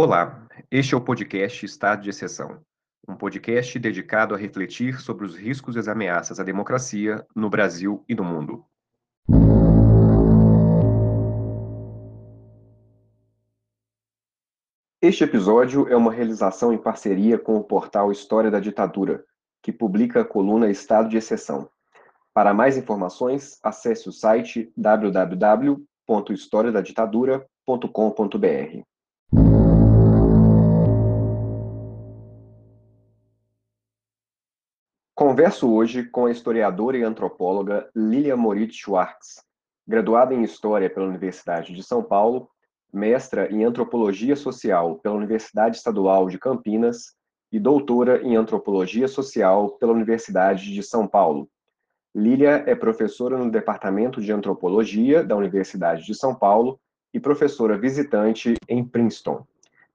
Olá, este é o podcast Estado de Exceção, um podcast dedicado a refletir sobre os riscos e as ameaças à democracia no Brasil e no mundo. Este episódio é uma realização em parceria com o portal História da Ditadura, que publica a coluna Estado de Exceção. Para mais informações, acesse o site www.historiadaditadura.com.br. Converso hoje com a historiadora e antropóloga Lilia Moritz Schwartz, graduada em História pela Universidade de São Paulo, mestra em Antropologia Social pela Universidade Estadual de Campinas e doutora em Antropologia Social pela Universidade de São Paulo. Lilia é professora no Departamento de Antropologia da Universidade de São Paulo e professora visitante em Princeton.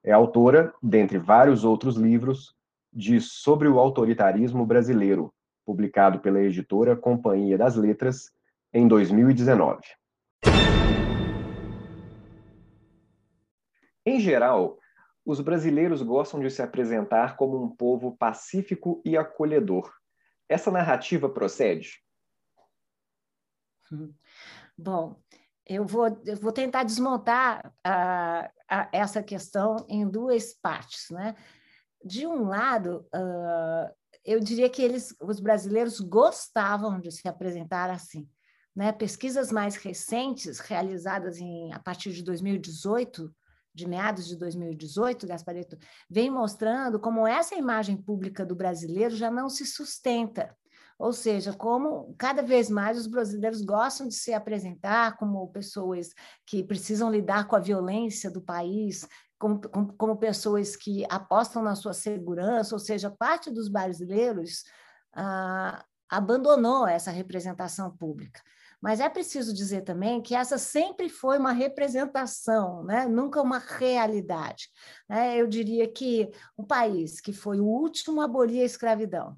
É autora, dentre vários outros livros, de Sobre o Autoritarismo Brasileiro, publicado pela editora Companhia das Letras, em 2019. Em geral, os brasileiros gostam de se apresentar como um povo pacífico e acolhedor. Essa narrativa procede? Bom, eu vou, eu vou tentar desmontar uh, essa questão em duas partes, né? De um lado, uh, eu diria que eles, os brasileiros gostavam de se apresentar assim. Né? Pesquisas mais recentes, realizadas em, a partir de 2018, de meados de 2018, Gaspareto, vem mostrando como essa imagem pública do brasileiro já não se sustenta. Ou seja, como cada vez mais os brasileiros gostam de se apresentar como pessoas que precisam lidar com a violência do país, como, como, pessoas que apostam na sua segurança, ou seja, parte dos brasileiros ah, abandonou essa representação pública. Mas é preciso dizer também que essa sempre foi uma representação, né? nunca uma realidade. Né? Eu diria que um país que foi o último a abolir a escravidão,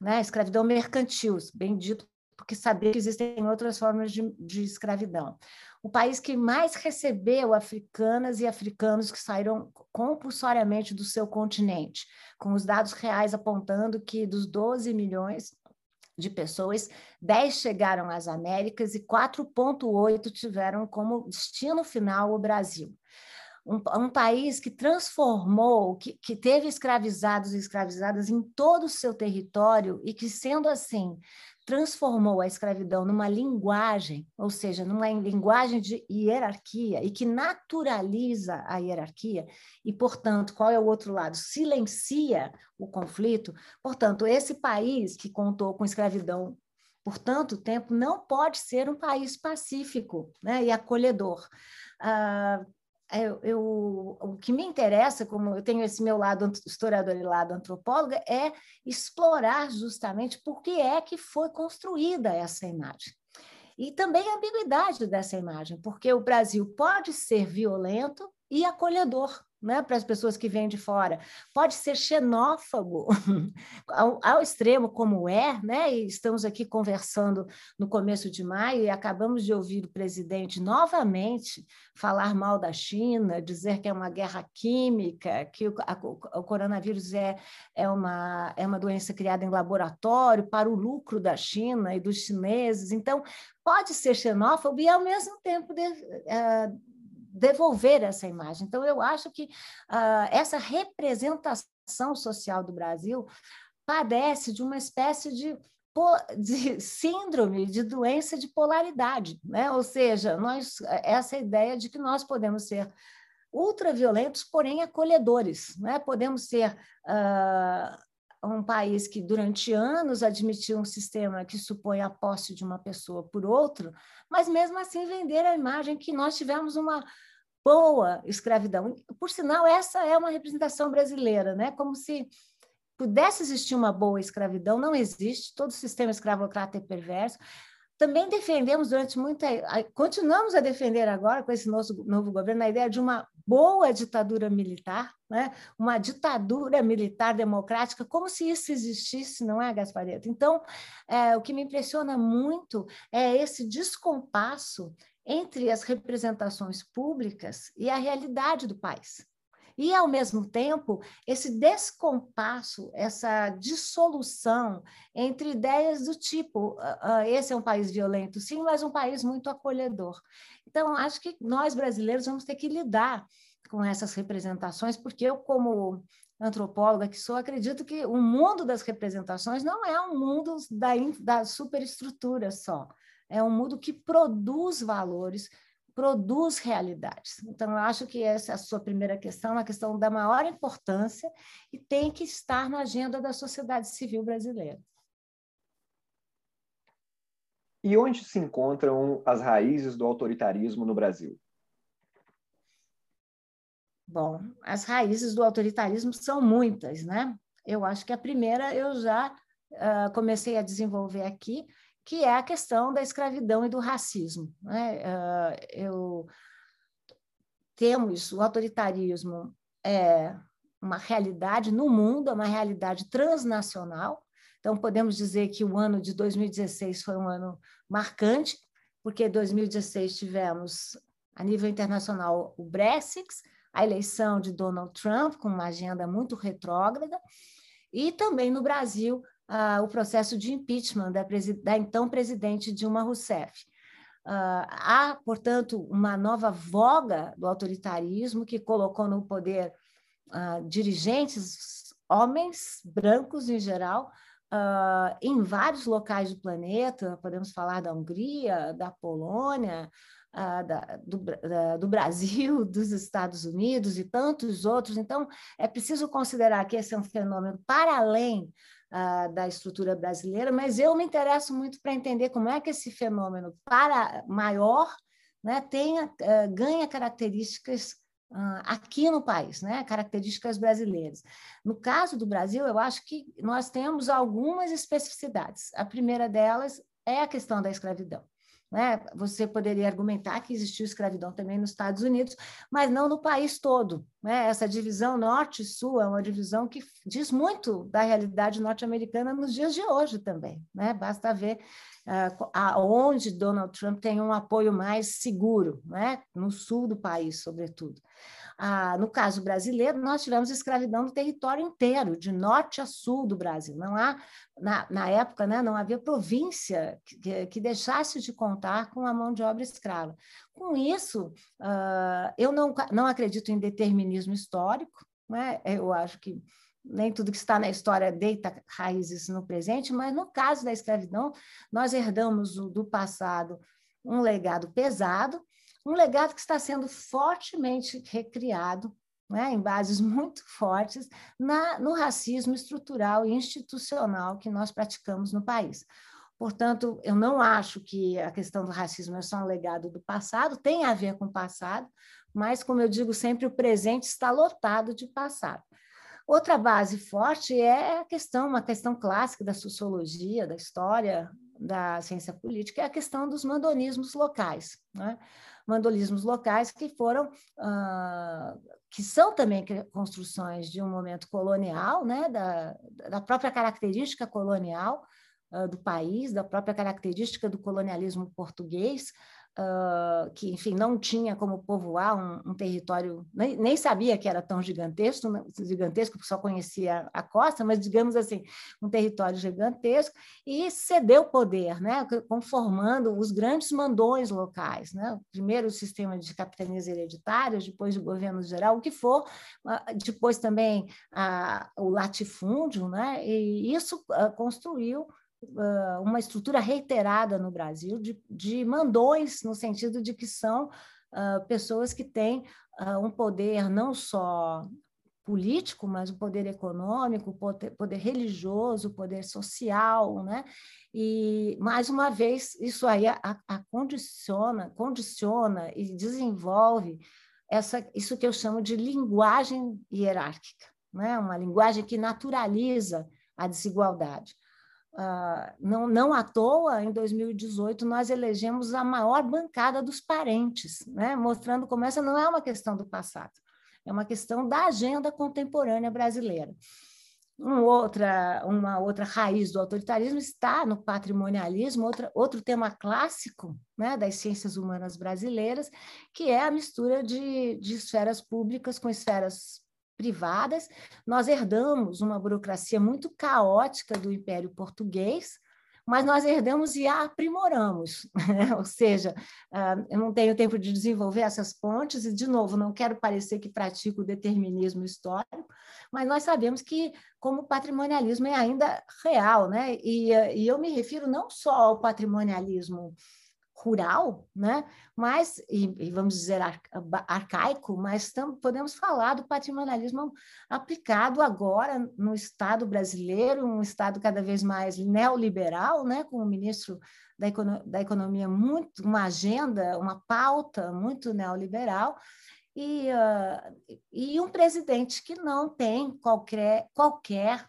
né? escravidão mercantil, bem dito, porque sabia que existem outras formas de, de escravidão o país que mais recebeu africanas e africanos que saíram compulsoriamente do seu continente, com os dados reais apontando que dos 12 milhões de pessoas, 10 chegaram às Américas e 4,8 tiveram como destino final o Brasil. Um, um, país que transformou, que, que teve escravizados e escravizadas em todo o seu território e que, sendo assim, transformou a escravidão numa linguagem, ou seja, numa linguagem de hierarquia e que naturaliza a hierarquia e, portanto, qual é o outro lado? Silencia o conflito. Portanto, esse país que contou com escravidão por tanto tempo não pode ser um país pacífico né, e acolhedor. Ah, eu, eu, o que me interessa, como eu tenho esse meu lado historiador e lado antropóloga, é explorar justamente por que é que foi construída essa imagem. E também a ambiguidade dessa imagem, porque o Brasil pode ser violento e acolhedor, né, para as pessoas que vêm de fora. Pode ser xenófobo ao, ao, extremo como é, né? E estamos aqui conversando no começo de maio e acabamos de ouvir o presidente novamente falar mal da China, dizer que é uma guerra química, que o, a, o coronavírus é, é, uma, é uma doença criada em laboratório para o lucro da China e dos chineses. Então, pode ser xenófobo e, ao mesmo tempo, de, uh, devolver essa imagem. Então, eu acho que uh, essa representação social do Brasil padece de uma espécie de de síndrome de doença de polaridade, né? Ou seja, nós essa ideia de que nós podemos ser ultraviolentos, porém acolhedores, né? Podemos ser uh, um país que durante anos admitiu um sistema que supõe a posse de uma pessoa por outro, mas mesmo assim vender a imagem que nós tivemos uma boa escravidão. Por sinal, essa é uma representação brasileira, né? Como se pudesse existir uma boa escravidão, não existe, todo sistema escravocrata é perverso. Também defendemos durante muita. Continuamos a defender agora, com esse novo, novo governo, a ideia de uma boa ditadura militar, né? uma ditadura militar democrática, como se isso existisse, não é, Gaspareto? Então, é, o que me impressiona muito é esse descompasso entre as representações públicas e a realidade do país. E, ao mesmo tempo, esse descompasso, essa dissolução entre ideias do tipo: uh, uh, esse é um país violento, sim, mas um país muito acolhedor. Então, acho que nós brasileiros vamos ter que lidar com essas representações, porque eu, como antropóloga que sou, acredito que o mundo das representações não é um mundo da, da superestrutura só, é um mundo que produz valores, produz realidades. Então, eu acho que essa é a sua primeira questão, uma questão da maior importância e tem que estar na agenda da sociedade civil brasileira. E onde se encontram as raízes do autoritarismo no Brasil? Bom, as raízes do autoritarismo são muitas, né? Eu acho que a primeira eu já uh, comecei a desenvolver aqui, que é a questão da escravidão e do racismo. Né? Uh, eu temos o autoritarismo é uma realidade no mundo, é uma realidade transnacional. Então podemos dizer que o ano de 2016 foi um ano marcante, porque em 2016 tivemos a nível internacional o Brexit, a eleição de Donald Trump, com uma agenda muito retrógrada, e também no Brasil uh, o processo de impeachment da, da então presidente Dilma Rousseff. Uh, há, portanto, uma nova voga do autoritarismo que colocou no poder uh, dirigentes, homens brancos em geral, uh, em vários locais do planeta. Podemos falar da Hungria, da Polônia, da, do, da, do, Brasil, dos Estados Unidos e tantos outros. Então, é preciso considerar que esse é um fenômeno para além uh, da estrutura brasileira, mas eu me interesso muito para entender como é que esse fenômeno para maior né, tenha, uh, ganha características uh, aqui no país, né, características brasileiras. No caso do Brasil, eu acho que nós temos algumas especificidades. A primeira delas é a questão da escravidão. Né? Você poderia argumentar que existiu escravidão também nos Estados Unidos, mas não no país todo. Né? Essa divisão norte-sul é uma divisão que diz muito da realidade norte-americana nos dias de hoje também. Né? Basta ver uh, aonde Donald Trump tem um apoio mais seguro, né? no sul do país, sobretudo. Ah, no caso brasileiro, nós tivemos escravidão no território inteiro, de norte a sul do Brasil. Não há, na, na época, né, não havia província que, que, deixasse de contar com a mão de obra escrava. Com isso, ah, eu não, não acredito em determinismo histórico, né? eu acho que nem tudo que está na história deita raízes no presente, mas no caso da escravidão, nós herdamos do passado um legado pesado, um legado que está sendo fortemente recriado, né, em bases muito fortes, na, no racismo estrutural e institucional que nós praticamos no país. Portanto, eu não acho que a questão do racismo é só um legado do passado, tem a ver com o passado, mas, como eu digo sempre, o presente está lotado de passado. Outra base forte é a questão, uma questão clássica da sociologia, da história, da ciência política, é a questão dos mandonismos locais. Né? mandolismos locais que foram que são também construções de um momento colonial, né, da, da própria característica colonial uh, do país, da própria característica do colonialismo português, uh, que, enfim, não tinha como povoar um, um território, nem, nem, sabia que era tão gigantesco, né, gigantesco, só conhecia a costa, mas, digamos assim, um território gigantesco, e cedeu poder, né, conformando os grandes mandões locais. Né? Primeiro o sistema de capitanias hereditárias, depois o governo geral, o que for, depois também a, o latifúndio, né? e isso construiu uh, uma estrutura reiterada no Brasil de, de mandões, no sentido de que são uh, pessoas que têm um poder não só político, mas o poder econômico, poder, poder religioso, poder social, né? E mais uma vez isso aí a, a condiciona, condiciona e desenvolve essa isso que eu chamo de linguagem hierárquica, né? Uma linguagem que naturaliza a desigualdade. Uh, não, não à toa, em 2018, nós elegemos a maior bancada dos parentes, né? mostrando como essa não é uma questão do passado, é uma questão da agenda contemporânea brasileira. Um outra, uma outra raiz do autoritarismo está no patrimonialismo, outra, outro tema clássico né, das ciências humanas brasileiras, que é a mistura de, de esferas públicas com esferas privadas. Nós herdamos uma burocracia muito caótica do Império Português, mas nós herdamos e a aprimoramos. Né? Ou seja, ah, eu não tenho tempo de desenvolver essas pontes, e, de novo, não quero parecer que pratico o determinismo histórico, mas nós sabemos que, como o patrimonialismo é ainda real, né? e, e eu me refiro não só ao patrimonialismo rural, né? mas, e, e vamos dizer arcaico, mas tam, podemos falar do patrimonialismo aplicado agora no Estado brasileiro, um Estado cada vez mais neoliberal, né? com o ministro da, Econo da Economia muito, uma agenda, uma pauta muito neoliberal, e, uh, e um presidente que não tem qualquer, qualquer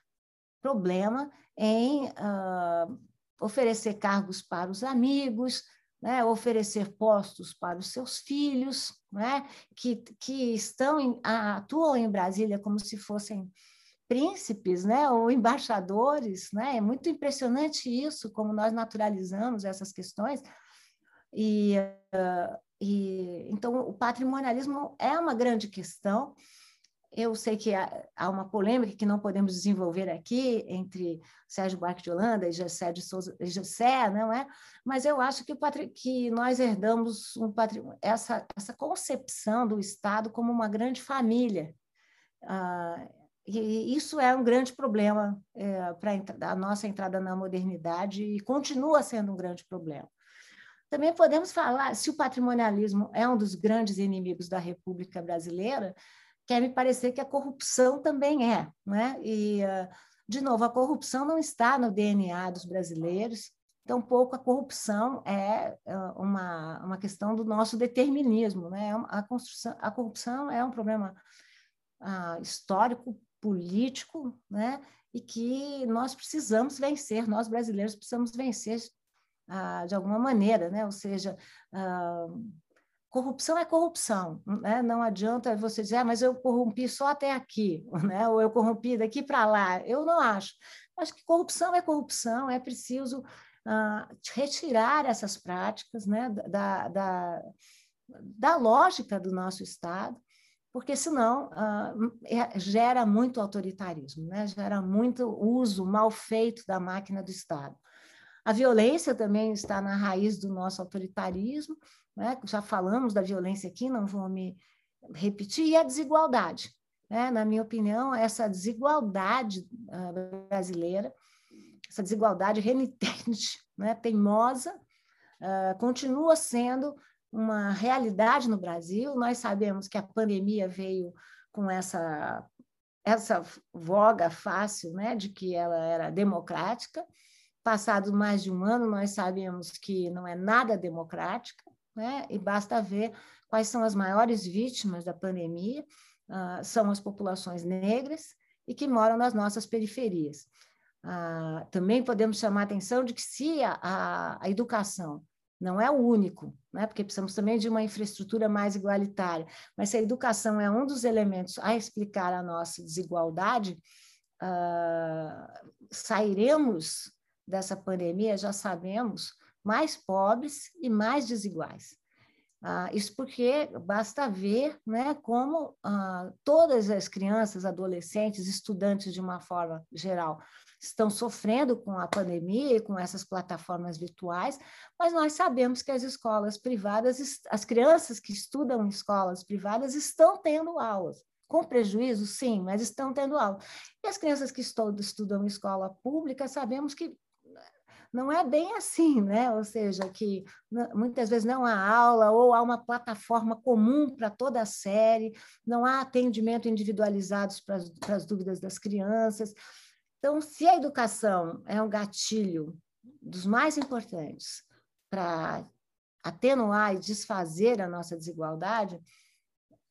problema em uh, oferecer cargos para os amigos, né, oferecer postos para os seus filhos, né, que, que estão em, atuam em Brasília como se fossem príncipes, né, ou embaixadores, né? É muito impressionante isso, como nós naturalizamos essas questões. E, uh, e então o patrimonialismo é uma grande questão eu sei que há uma polêmica que não podemos desenvolver aqui entre Sérgio Buarque de Holanda e Gessé de Souza, Gessé, não é? Mas eu acho que, que nós herdamos um essa, essa concepção do Estado como uma grande família. Ah, e isso é um grande problema é, para a nossa entrada na modernidade e continua sendo um grande problema. Também podemos falar, se o patrimonialismo é um dos grandes inimigos da República Brasileira, quer me parecer que a corrupção também é. Né? E, ah, de novo, a corrupção não está no DNA dos brasileiros, tampouco a corrupção é ah, uma, uma questão do nosso determinismo. Né? A, construção, a corrupção é um problema uh, histórico, político, né? e que nós precisamos vencer, nós brasileiros precisamos vencer de alguma maneira, né? ou seja, corrupção é corrupção, né? não adianta você dizer, ah, mas eu corrompi só até aqui, né? ou eu corrompi daqui para lá. Eu não acho. Acho que corrupção é corrupção, é preciso uh, retirar essas práticas né? da, da, da lógica do nosso Estado, porque senão uh, gera muito autoritarismo, né? gera muito uso mal feito da máquina do Estado. A violência também está na raiz do nosso autoritarismo, né? já falamos da violência aqui, não vou me repetir, e a desigualdade. Né? Na minha opinião, essa desigualdade uh, brasileira, essa desigualdade renitente, né? teimosa, uh, continua sendo uma realidade no Brasil. Nós sabemos que a pandemia veio com essa essa voga fácil, né, de que ela era democrática. Passado mais de um ano, nós sabemos que não é nada democrática né? e basta ver quais são as maiores vítimas da pandemia, uh, são as populações negras e que moram nas nossas periferias. Uh, também podemos chamar a atenção de que se a, a, a educação não é o único, né? porque precisamos também de uma infraestrutura mais igualitária, mas se a educação é um dos elementos a explicar a nossa desigualdade, uh, sairemos dessa pandemia, já sabemos, mais pobres e mais desiguais. Ah, isso porque basta ver né, como ah, todas as crianças, adolescentes, estudantes de uma forma geral, estão sofrendo com a pandemia e com essas plataformas virtuais, mas nós sabemos que as escolas privadas, as crianças que estudam em escolas privadas estão tendo aulas. Com prejuízo, sim, mas estão tendo aula. E as crianças que estudam em escola pública, sabemos que não é bem assim, né? Ou seja, que muitas vezes não há aula ou há uma plataforma comum para toda a série, não há atendimento individualizado para as, dúvidas das crianças. Então, se a educação é um gatilho dos mais importantes para atenuar e desfazer a nossa desigualdade,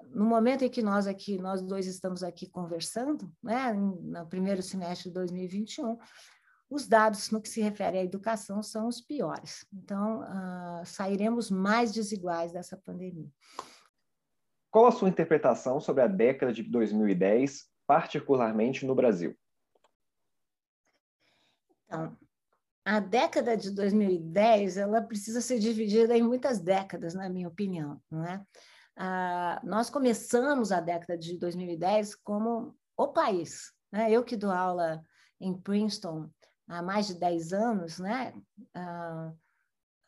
no momento em que nós aqui, nós dois estamos aqui conversando, né, no primeiro semestre de 2021, os dados no que se refere à educação são os piores. Então, uh, sairemos mais desiguais dessa pandemia. Qual a sua interpretação sobre a década de 2010, particularmente no Brasil? Então, a década de 2010 ela precisa ser dividida em muitas décadas, na minha opinião, não é? ah, nós começamos a década de 2010 como o país. Né? Eu que dou aula em Princeton há mais de 10 anos, né? Ah,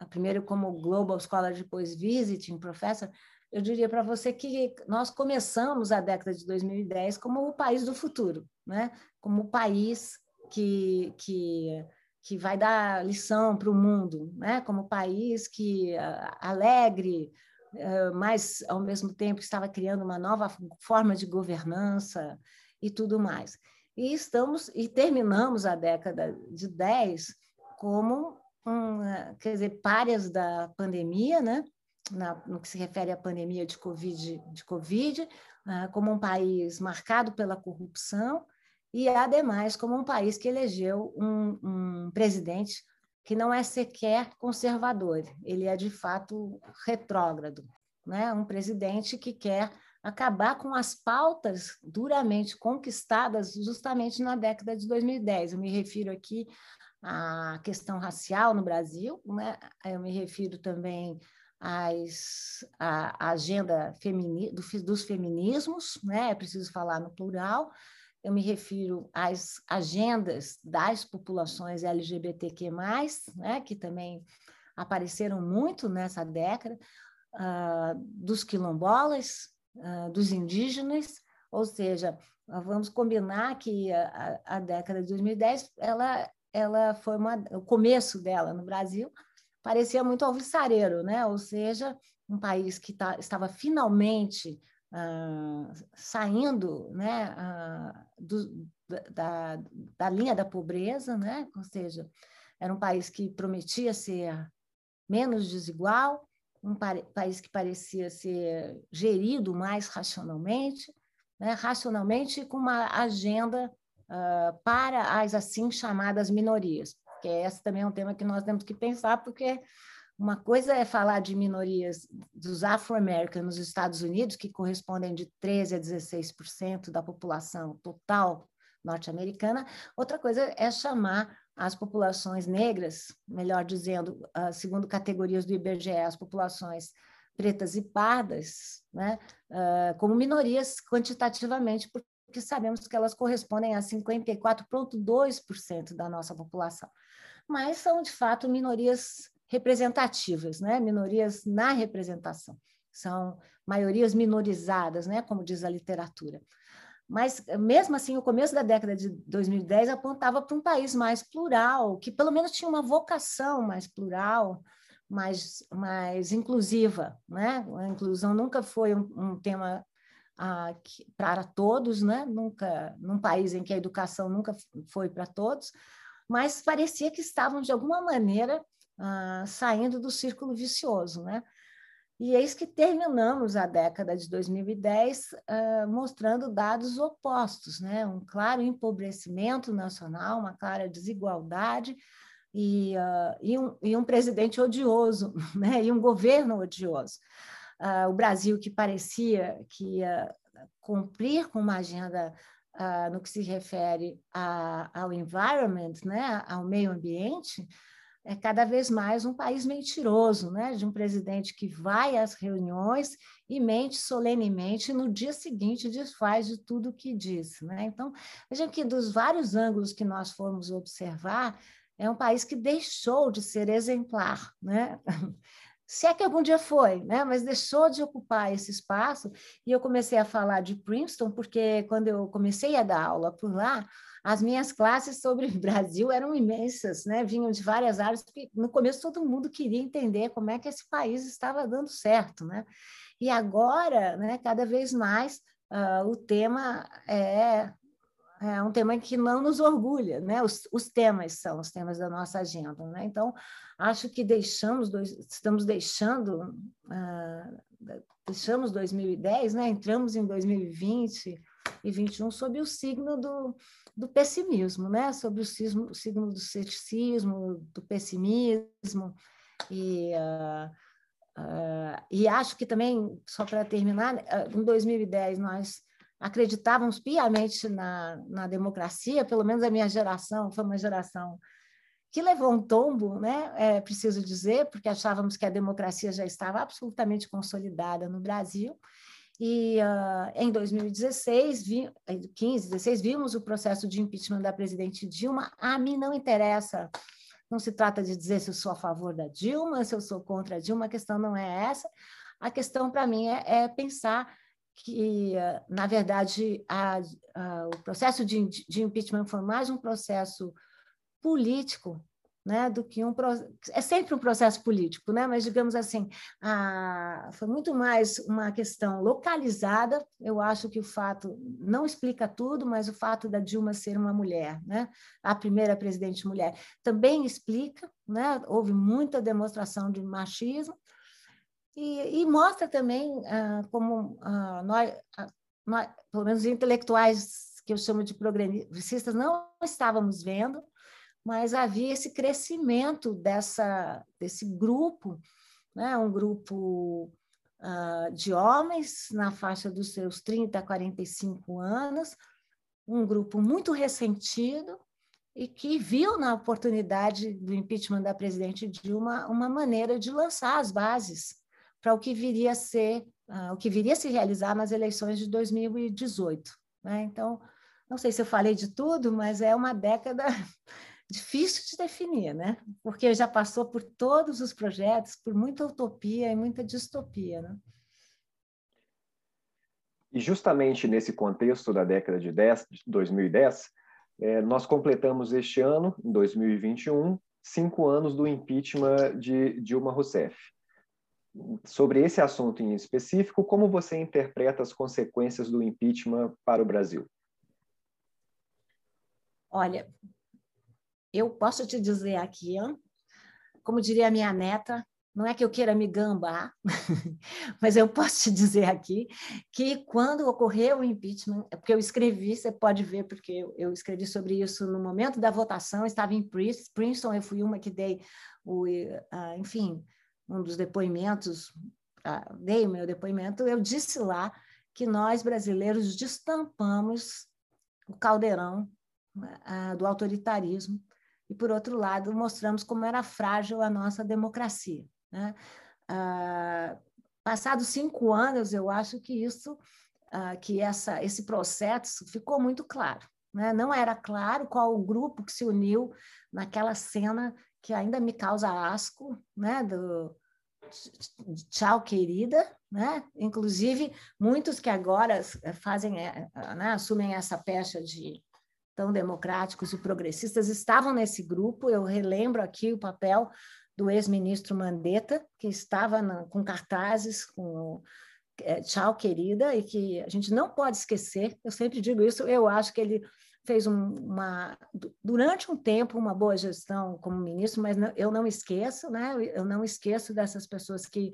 primeiro como Global Scholar, depois Visiting Professor, eu diria para você que nós começamos a década de 2010 como o país do futuro, né? como o país que, que, que vai dar lição para o mundo, né? como o país que uh, alegre, uh, mas ao mesmo tempo estava criando uma nova forma de governança e tudo mais. E estamos e terminamos a década de 10 como um, quer dizer, párias da pandemia, né? Na, no que se refere à pandemia de Covid, de COVID uh, como um país marcado pela corrupção e, ademais, como um país que elegeu um, um presidente que não é sequer conservador, ele é de fato retrógrado, né? um presidente que quer acabar com as pautas duramente conquistadas justamente na década de 2010. Eu me refiro aqui à questão racial no Brasil, né? eu me refiro também às, à, agenda femini, do, dos feminismos, né? é preciso falar no plural, eu me refiro às agendas das populações LGBTQ+, né? que também apareceram muito nessa década, uh, dos quilombolas, uh, dos indígenas, ou seja, vamos combinar que a, a, década de 2010 ela, ela foi uma, o começo dela no Brasil parecia muito alvissareiro, né? ou seja, um país que tá, estava finalmente uh, saindo né, uh, do, da, da linha da pobreza, né? ou seja, era um país que prometia ser menos desigual, um país que parecia ser gerido mais racionalmente, né, racionalmente com uma agenda uh, para as assim chamadas minorias, que esse também é um tema que nós temos que pensar, porque uma coisa é falar de minorias dos afro-americanos nos Estados Unidos, que correspondem de 13% a 16% da população total norte-americana, outra coisa é chamar as populações negras, melhor dizendo, uh, segundo categorias do IBGE, as populações pretas e pardas, né, uh, como minorias quantitativamente, porque sabemos que elas correspondem a 54,2% da nossa população. Mas são, de fato, minorias representativas, né, minorias na representação. São maiorias minorizadas, né, como diz a literatura. Mas, mesmo assim, o começo da década de 2010 apontava para um país mais plural, que pelo menos tinha uma vocação mais plural, mais, mais inclusiva. Né? A inclusão nunca foi um, um tema ah, para todos, né? nunca, num país em que a educação nunca foi para todos, mas parecia que estavam, de alguma maneira, ah, saindo do círculo vicioso. Né? E eis que terminamos a década de 2010 uh, mostrando dados opostos, né? um claro empobrecimento nacional, uma clara desigualdade e, uh, e, um, e um, presidente odioso, né? e um governo odioso. Uh, o Brasil, que parecia que ia cumprir com uma agenda no que se refere a, ao environment, né? ao meio ambiente, é cada vez mais um país mentiroso, né? de um presidente que vai às reuniões e mente solenemente e no dia seguinte desfaz de tudo o que disse. Né? Então, vejam que dos vários ângulos que nós formos observar, é um país que deixou de ser exemplar, né? se é que algum dia foi, né? mas deixou de ocupar esse espaço, e eu comecei a falar de Princeton, porque quando eu comecei a dar aula por lá, as minhas classes sobre Brasil eram imensas, né? vinham de várias áreas, porque no começo todo mundo queria entender como é que esse país estava dando certo. Né? E agora, né, cada vez mais, uh, o tema é, é um tema que não nos orgulha, né? Os, os, temas são os temas da nossa agenda, né? Então, acho que deixamos, dois, estamos deixando, uh, deixamos 2010, né? Entramos em 2020 e 21 sob o signo do, do pessimismo, né? sobre o signo, o signo do ceticismo, do pessimismo. E, uh, uh, e acho que também, só para terminar, em 2010 nós acreditávamos piamente na, na democracia, pelo menos a minha geração foi uma geração que levou um tombo, né? É preciso dizer, porque achávamos que a democracia já estava absolutamente consolidada no Brasil. E uh, em 2016, vi, 15, 16, vimos o processo de impeachment da presidente Dilma. A mim não interessa, não se trata de dizer se eu sou a favor da Dilma, se eu sou contra a Dilma, a questão não é essa. A questão para mim é, é, pensar que, na verdade, a, a, o processo de, de impeachment foi mais um processo político né, do que um é sempre um processo político, né, mas digamos assim, a, foi muito mais uma questão localizada. Eu acho que o fato não explica tudo, mas o fato da Dilma ser uma mulher, né, a primeira presidente mulher, também explica, né, houve muita demonstração de machismo e, e mostra também ah, como ah, nós, ah, nós, pelo menos intelectuais que eu chamo de progressistas, não estávamos vendo mas havia esse crescimento dessa, desse grupo, né? um grupo uh, de homens na faixa dos seus 30 a 45 anos, um grupo muito ressentido e que viu na oportunidade do impeachment da presidente Dilma uma maneira de lançar as bases para o que viria a ser, uh, o que viria a se realizar nas eleições de 2018. Né? Então, não sei se eu falei de tudo, mas é uma década difícil de definir, né? Porque já passou por todos os projetos, por muita utopia e muita distopia, né? E justamente nesse contexto da década de 10, 2010, é, nós completamos este ano, em 2021, cinco anos do impeachment de Dilma Rousseff. Sobre esse assunto em específico, como você interpreta as consequências do impeachment para o Brasil? Olha, eu posso te dizer aqui, como diria minha neta, não é que eu queira me gambar, mas eu posso te dizer aqui que quando ocorreu o impeachment, é porque eu escrevi, você pode ver, porque eu escrevi sobre isso no momento da votação, estava em Princeton, eu fui uma que dei, o, enfim, um dos depoimentos, dei meu depoimento, eu disse lá que nós brasileiros destampamos o caldeirão do autoritarismo e, por outro lado, mostramos como era frágil a nossa democracia. Né? Ah, passados cinco anos, eu acho que isso, ah, que essa, esse processo ficou muito claro. Né? Não era claro qual o grupo que se uniu naquela cena que ainda me causa asco, né? do tchau querida, né? Inclusive muitos que agora fazem, eh, né? assumem essa pecha de tão democráticos e progressistas estavam nesse grupo. Eu relembro aqui o papel do ex-ministro Mandetta, que estava na, com cartazes com é, Tchau, querida, e que a gente não pode esquecer. Eu sempre digo isso, eu acho que ele fez um, uma durante um tempo uma boa gestão como ministro, mas não, eu não esqueço, né? Eu não esqueço dessas pessoas que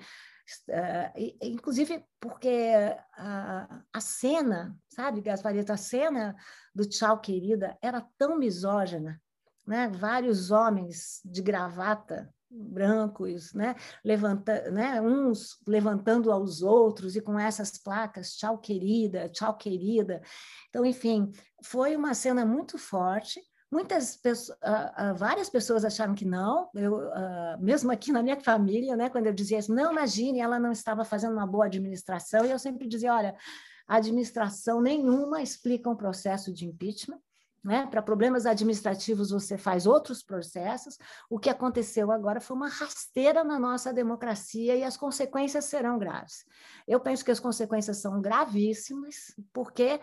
Uh, inclusive porque a, a cena, sabe, Gasparito, a cena do Tchau Querida era tão misógina, né? vários homens de gravata brancos, né, levanta, né, uns levantando aos outros e com essas placas, tchau querida, tchau querida. Então, enfim, foi uma cena muito forte. Muitas pessoas, uh, uh, várias pessoas acharam que não, eu, uh, mesmo aqui na minha família, né, quando eu dizia isso, não, imagine, ela não estava fazendo uma boa administração, e eu sempre dizia, olha, administração nenhuma explica um processo de impeachment, né? Para problemas administrativos você faz outros processos. O que aconteceu agora foi uma rasteira na nossa democracia e as consequências serão graves. Eu penso que as consequências são gravíssimas, porque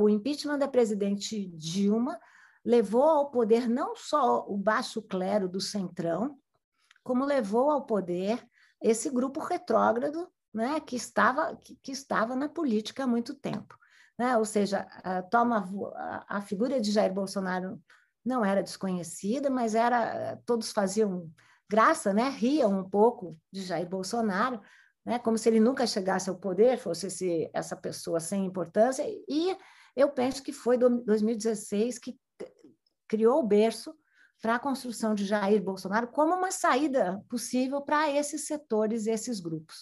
o impeachment da presidente Dilma levou ao poder não só o baixo clero do centrão, como levou ao poder esse grupo retrógrado né, que, estava, que, que estava na política há muito tempo. Né? Ou seja, a, toma, a, figura de Jair Bolsonaro não era desconhecida, mas era todos faziam graça, né? riam um pouco de Jair Bolsonaro, né? como se ele nunca chegasse ao poder, fosse esse, essa pessoa sem importância. E eu penso que foi 2016 que criou o berço para a construção de Jair Bolsonaro como uma saída possível para esses setores, esses grupos.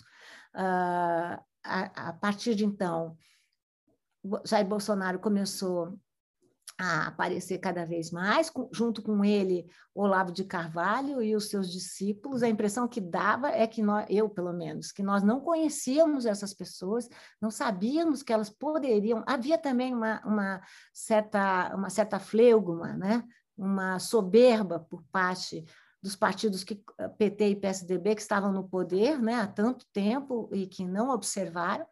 Uh, a, a, partir de então, Jair Bolsonaro começou a aparecer cada vez mais, junto com ele, Olavo de Carvalho e os seus discípulos. A impressão que dava é que nós, eu, pelo menos, que nós não conhecíamos essas pessoas, não sabíamos que elas poderiam. Havia também uma, uma certa uma certa fleugma, né? uma soberba por parte dos partidos que PT e PSDB que estavam no poder né, há tanto tempo e que não observaram.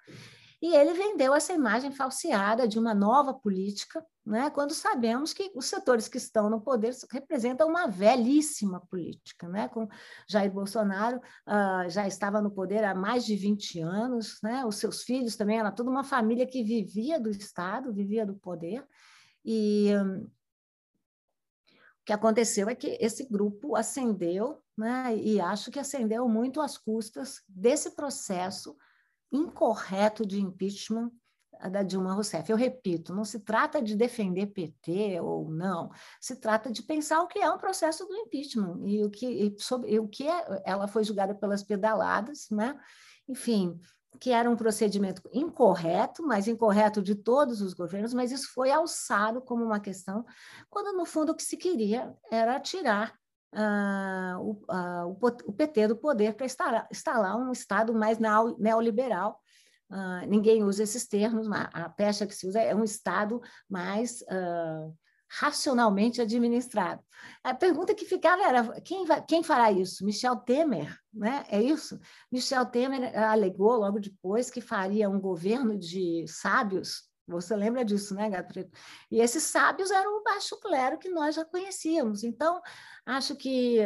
E ele vendeu essa imagem falseada de uma nova política, né, quando sabemos que os setores que estão no poder representam uma velhíssima política. Né, com Jair Bolsonaro uh, já estava no poder há mais de 20 anos, né, os seus filhos também, era toda uma família que vivia do Estado, vivia do poder. E um, o que aconteceu é que esse grupo ascendeu, né, e acho que ascendeu muito às custas desse processo incorreto de impeachment da Dilma Rousseff. Eu repito, não se trata de defender PT ou não, se trata de pensar o que é um processo do impeachment e o que, e sobre, e o que é, ela foi julgada pelas pedaladas, né? Enfim, que era um procedimento incorreto, mas incorreto de todos os governos, mas isso foi alçado como uma questão, quando no fundo o que se queria era tirar ah, o, ah, o, PT do poder para instalar, instalar um Estado mais neoliberal. Ah, ninguém usa esses termos, mas a pecha que se usa é um Estado mais racionalmente administrado. A pergunta que ficava era quem, vai, quem fará isso? Michel Temer, né? É isso? Michel Temer alegou logo depois que faria um governo de sábios você lembra disso, né, Gato Preto? E esses sábios eram o baixo clero que nós já conhecíamos. Então, acho que,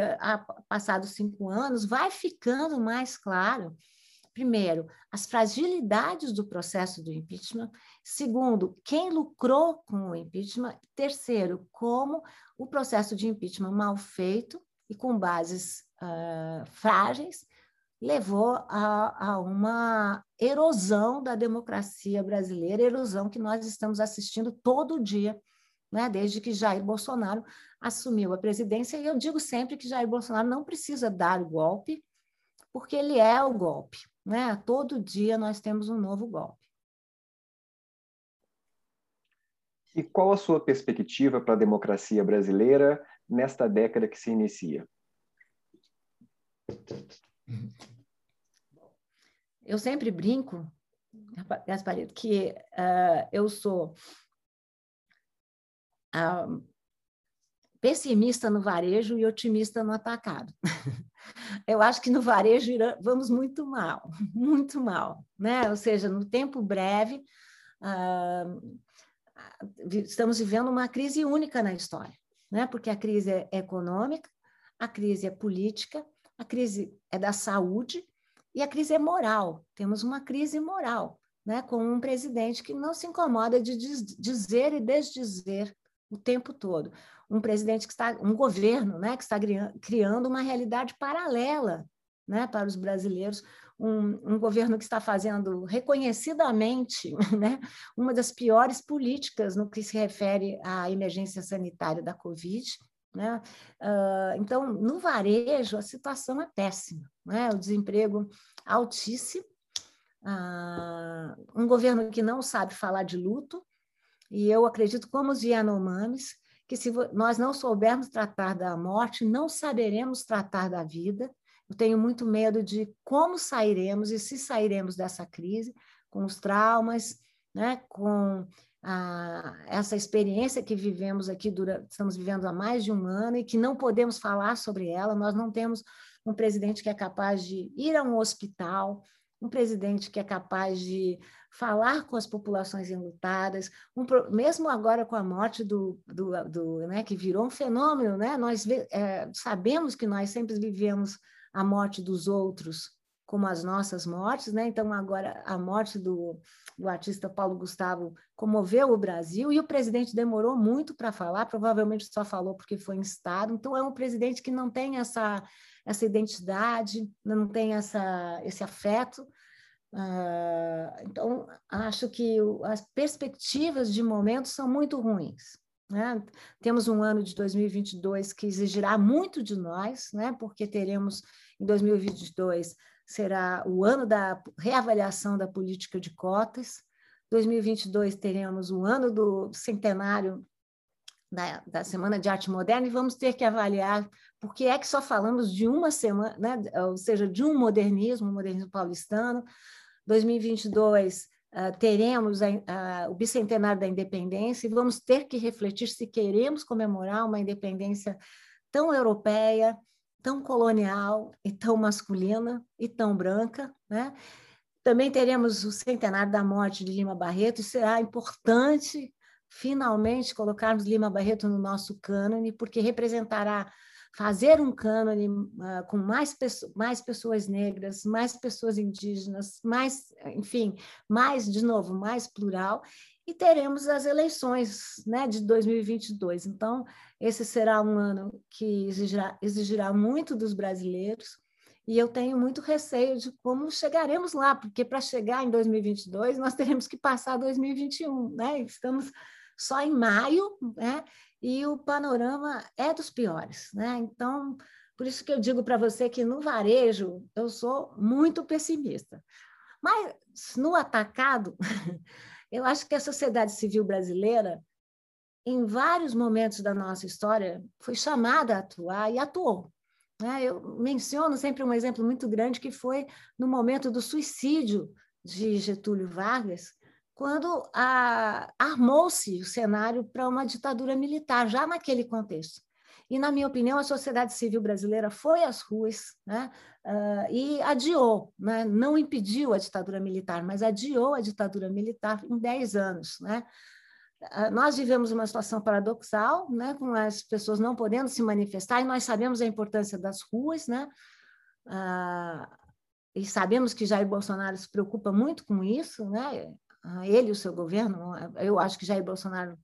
passados cinco anos, vai ficando mais claro, primeiro, as fragilidades do processo do impeachment. Segundo, quem lucrou com o impeachment. Terceiro, como o processo de impeachment mal feito e com bases uh, frágeis levou a, a, uma erosão da democracia brasileira, erosão que nós estamos assistindo todo dia, né? desde que Jair Bolsonaro assumiu a presidência. E eu digo sempre que Jair Bolsonaro não precisa dar o golpe, porque ele é o golpe. Né? Todo dia nós temos um novo golpe. E qual a sua perspectiva para a democracia brasileira nesta década que se inicia? Eu sempre brinco, Gasparito, que uh, eu sou uh, pessimista no varejo e otimista no atacado. eu acho que no varejo vamos muito mal, muito mal, né? Ou seja, no tempo breve, uh, estamos vivendo uma crise única na história, né? Porque a crise é econômica, a crise é política, a crise é da saúde e a crise é moral. Temos uma crise moral, né? com um presidente que não se incomoda de dizer e desdizer o tempo todo. Um presidente que está, um governo, né, que está criando uma realidade paralela, né, para os brasileiros, um, um, governo que está fazendo reconhecidamente né, uma das piores políticas no que se refere à emergência sanitária da Covid, né? Uh, então, no varejo, a situação é péssima, né? o desemprego altíssimo, uh, um governo que não sabe falar de luto, e eu acredito, como os Yanomamis, que se nós não soubermos tratar da morte, não saberemos tratar da vida. Eu tenho muito medo de como sairemos e se sairemos dessa crise, com os traumas, né, com a, essa experiência que vivemos aqui, estamos vivendo há mais de um ano e que não podemos falar sobre ela. Nós não temos um presidente que é capaz de ir a um hospital, um presidente que é capaz de falar com as populações enlutadas, um, mesmo agora com a morte do, do, do né, que virou um fenômeno, né, nós é, sabemos que nós sempre vivemos a morte dos outros como as nossas mortes, né? Então agora a morte do, do artista Paulo Gustavo comoveu o Brasil e o presidente demorou muito para falar, provavelmente só falou porque foi instado. Então é um presidente que não tem essa essa identidade, não tem essa esse afeto. Uh, então acho que as perspectivas de momento são muito ruins. Né? Temos um ano de 2022 que exigirá muito de nós, né? porque teremos em 2022 será o ano da reavaliação da política de cotas. 2022 teremos o ano do centenário da, da Semana de Arte Moderna e vamos ter que avaliar por que é que só falamos de uma semana, né? ou seja, de um modernismo, modernismo paulistano. 2022 uh, teremos a, a, o bicentenário da independência e vamos ter que refletir se queremos comemorar uma independência tão europeia, tão colonial e tão masculina e tão branca, né? Também teremos o centenário da morte de Lima Barreto e será importante finalmente colocarmos Lima Barreto no nosso cânone, porque representará fazer um cânone uh, com mais, mais pessoas negras, mais pessoas indígenas, mais, enfim, mais, de novo, mais plural, e teremos as eleições né, de 2022. Então, esse será um ano que exigirá, exigirá muito dos brasileiros, e eu tenho muito receio de como chegaremos lá, porque para chegar em 2022 nós teremos que passar 2021, né? Estamos só em maio, né? E o panorama é dos piores, né? Então, por isso que eu digo para você que no varejo eu sou muito pessimista. Mas no atacado, eu acho que a sociedade civil brasileira, em vários momentos da nossa história, foi chamada a atuar e atuou. Né? Eu menciono sempre um exemplo muito grande que foi no momento do suicídio de Getúlio Vargas, quando armou-se o cenário para uma ditadura militar, já naquele contexto. E, na minha opinião, a sociedade civil brasileira foi às ruas né, uh, e adiou, né, não impediu a ditadura militar, mas adiou a ditadura militar em 10 anos. Né? Uh, nós vivemos uma situação paradoxal, né, com as pessoas não podendo se manifestar, e nós sabemos a importância das ruas, né? Uh, e sabemos que Jair Bolsonaro se preocupa muito com isso, né? Ele e o seu governo, eu acho que Jair Bolsonaro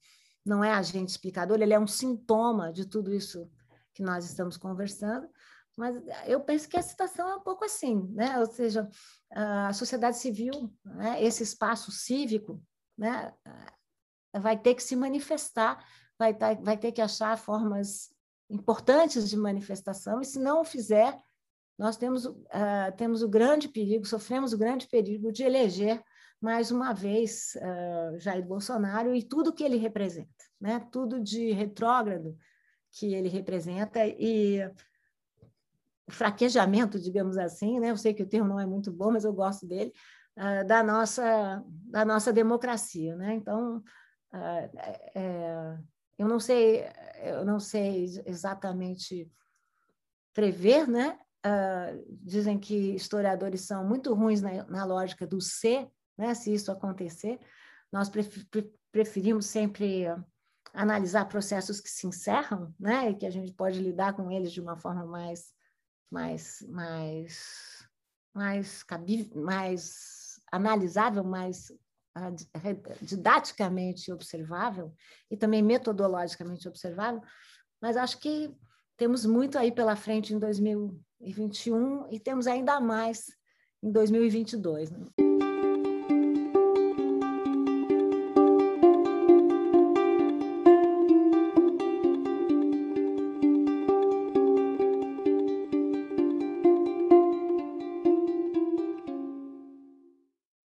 não é agente explicador, ele é um sintoma de tudo isso que nós estamos conversando, mas eu penso que a situação é um pouco assim, né? ou seja, a sociedade civil, né? esse espaço cívico, né? vai ter que se manifestar, vai, ter, vai ter que achar formas importantes de manifestação, e se não o fizer, nós temos, uh, temos o grande perigo, sofremos o grande perigo de eleger mais uma vez uh, Jair Bolsonaro e tudo que ele representa, né? tudo de retrógrado que ele representa e o fraquejamento, digamos assim, né? eu sei que o termo não é muito bom, mas eu gosto dele, uh, da, nossa, da nossa democracia. Né? Então, uh, é, eu não sei, eu não sei exatamente prever, né? Uh, dizem que historiadores são muito ruins na, na lógica do ser, né? se isso acontecer. Nós preferimos sempre analisar processos que se encerram, né? e que a gente pode lidar com eles de uma forma mais, mais, mais, mais, cabível, mais analisável, mais didaticamente observável e também metodologicamente observável, mas acho que temos muito aí pela frente em 2021 e temos ainda mais em 2022. Né?